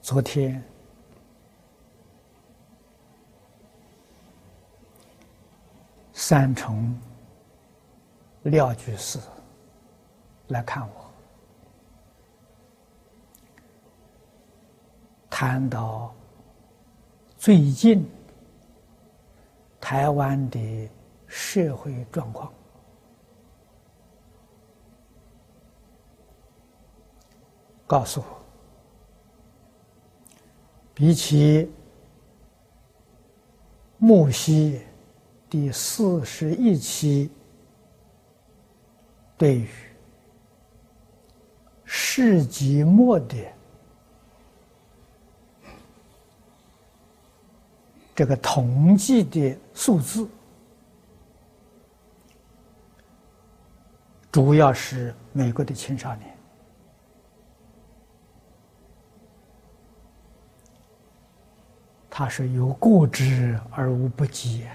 昨天三重廖居士来看我，谈到最近台湾的社会状况，告诉我。比起木西第四十一期对于世纪末的这个统计的数字，主要是美国的青少年。他是有过之而无不及。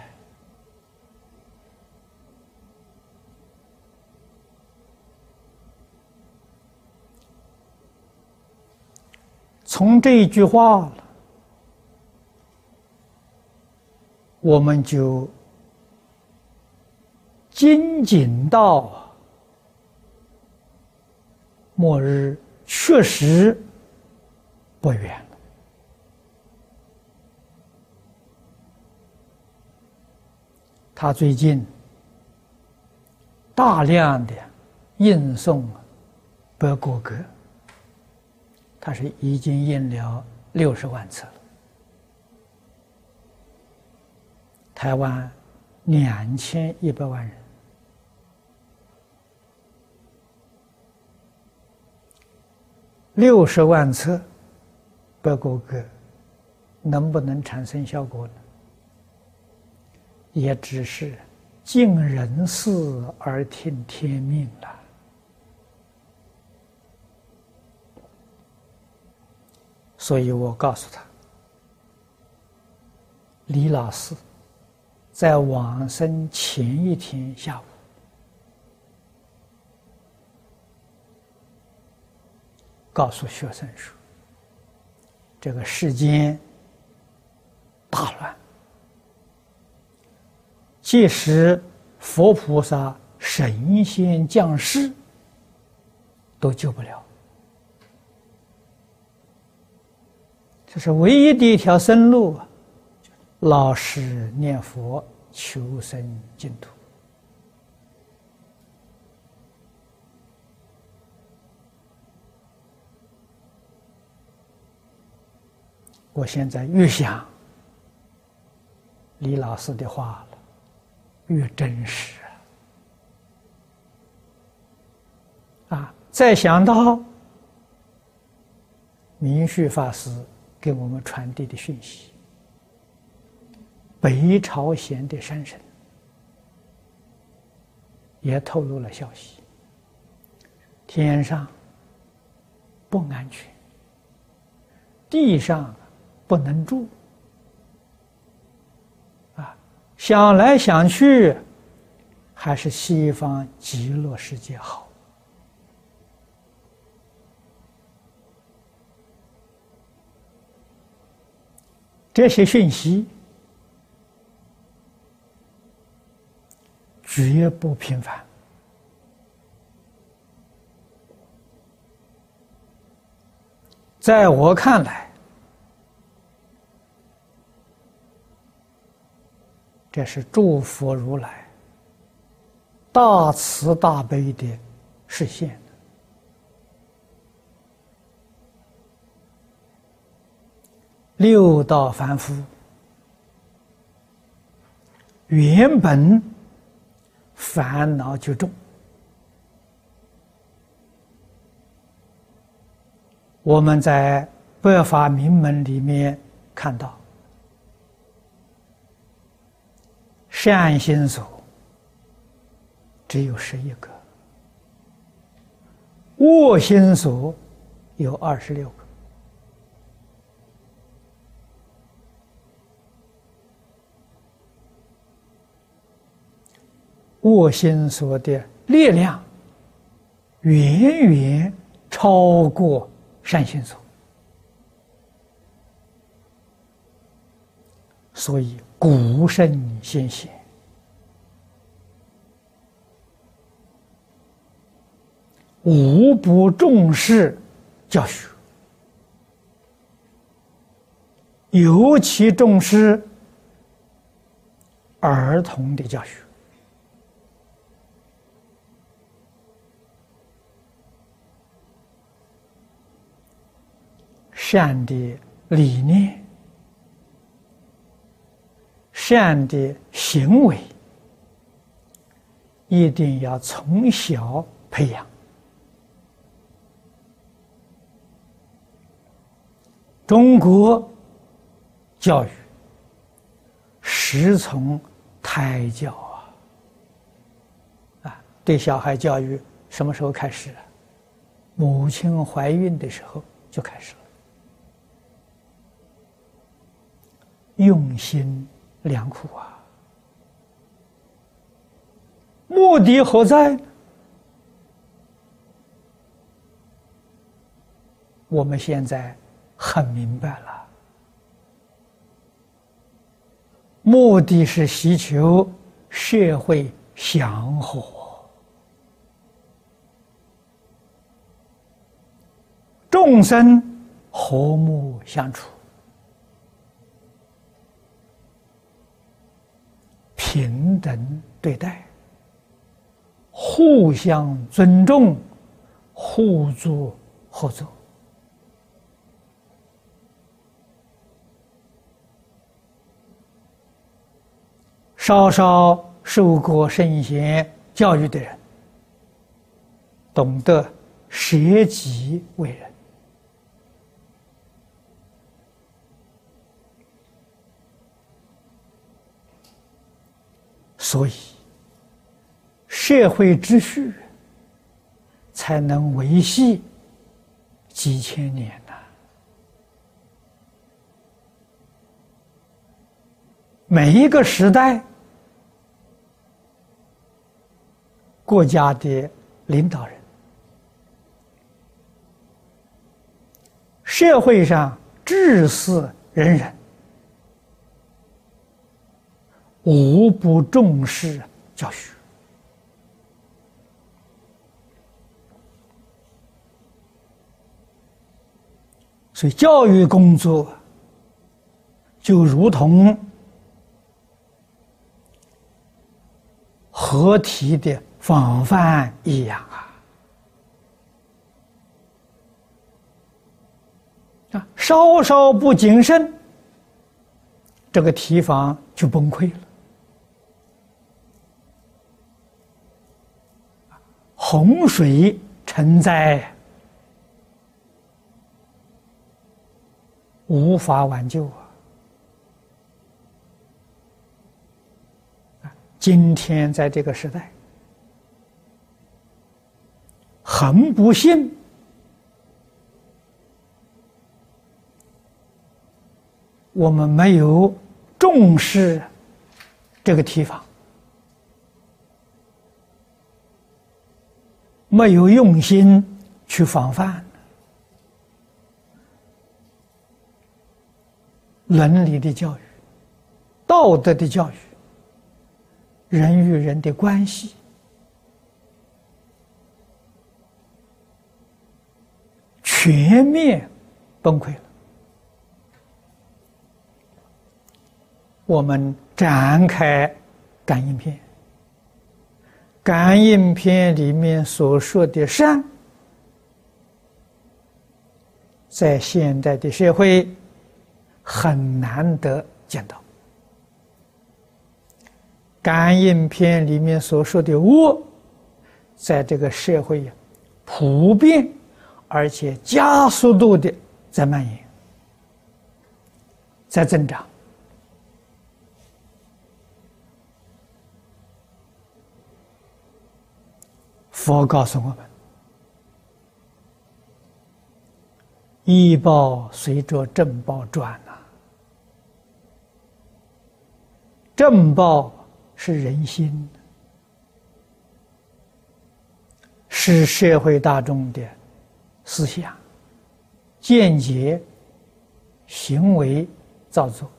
从这一句话，我们就精警到末日确实不远。他最近大量的印送白果格，他是已经印了六十万册了。台湾两千一百万人，六十万册白果格，能不能产生效果呢？也只是尽人事而听天命了。所以我告诉他，李老师在往生前一天下午告诉学生说：“这个世间大乱。”即使佛菩萨、神仙降世，都救不了。这是唯一的一条生路！老实念佛，求生净土。我现在越想李老师的话。越真实啊！再想到明旭法师给我们传递的讯息，北朝鲜的山神也透露了消息：天上不安全，地上不能住。想来想去，还是西方极乐世界好。这些讯息绝不平凡，在我看来。这是诸佛如来大慈大悲的实现。六道凡夫原本烦恼就重，我们在百法明门里面看到。善心所只有十一个，恶心所有二十六个。恶心所的力量远远超过善心所，所以古圣先贤无不重视教学，尤其重视儿童的教学。善的理念、善的行为，一定要从小培养。中国教育实从胎教啊，啊，对小孩教育什么时候开始啊？母亲怀孕的时候就开始了。用心良苦啊！目的何在？我们现在很明白了，目的是希求社会祥和，众生和睦相处。平等对待，互相尊重，互助合作。稍稍受过圣贤教育的人，懂得舍己为人。所以，社会秩序才能维系几千年呐。每一个时代，国家的领导人，社会上治世仁人。无不重视教学，所以教育工作就如同合体的防范一样啊！啊，稍稍不谨慎，这个提防就崩溃了。洪水成灾，无法挽救啊！今天在这个时代，很不幸，我们没有重视这个提防。没有用心去防范，伦理的教育、道德的教育、人与人的关系，全面崩溃了。我们展开感应篇。感应篇里面所说的善，在现代的社会很难得见到；感应篇里面所说的恶，在这个社会呀普遍而且加速度的在蔓延，在增长。佛告诉我们：“医报随着正报转呐，正报是人心，是社会大众的思想、见解、行为造作。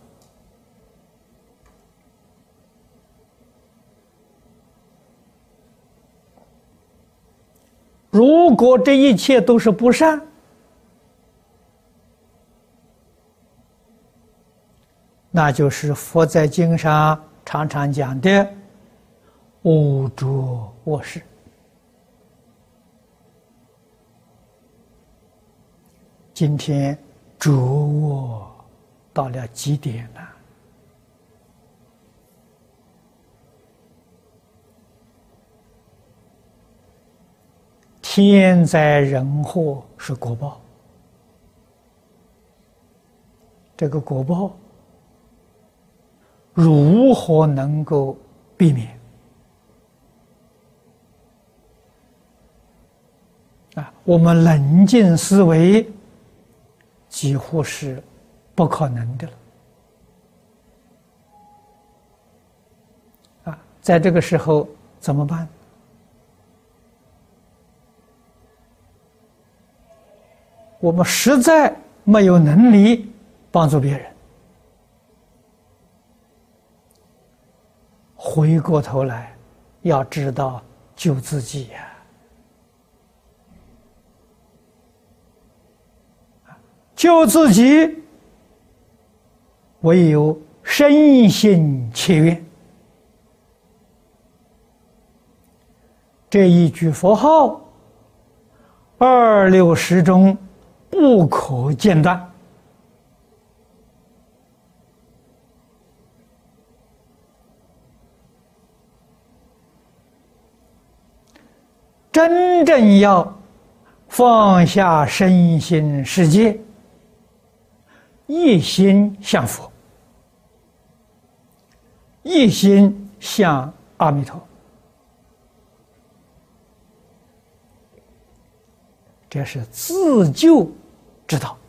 如果这一切都是不善，那就是佛在经上常常讲的“无着卧事”。今天着卧到了极点了。天灾人祸是果报，这个果报如何能够避免？啊，我们冷静思维，几乎是不可能的了。啊，在这个时候怎么办？我们实在没有能力帮助别人，回过头来要知道救自己呀！救自己，唯有身心切愿这一句佛号，二六十中。不可间断。真正要放下身心世界，一心向佛，一心向阿弥陀，这是自救。知道。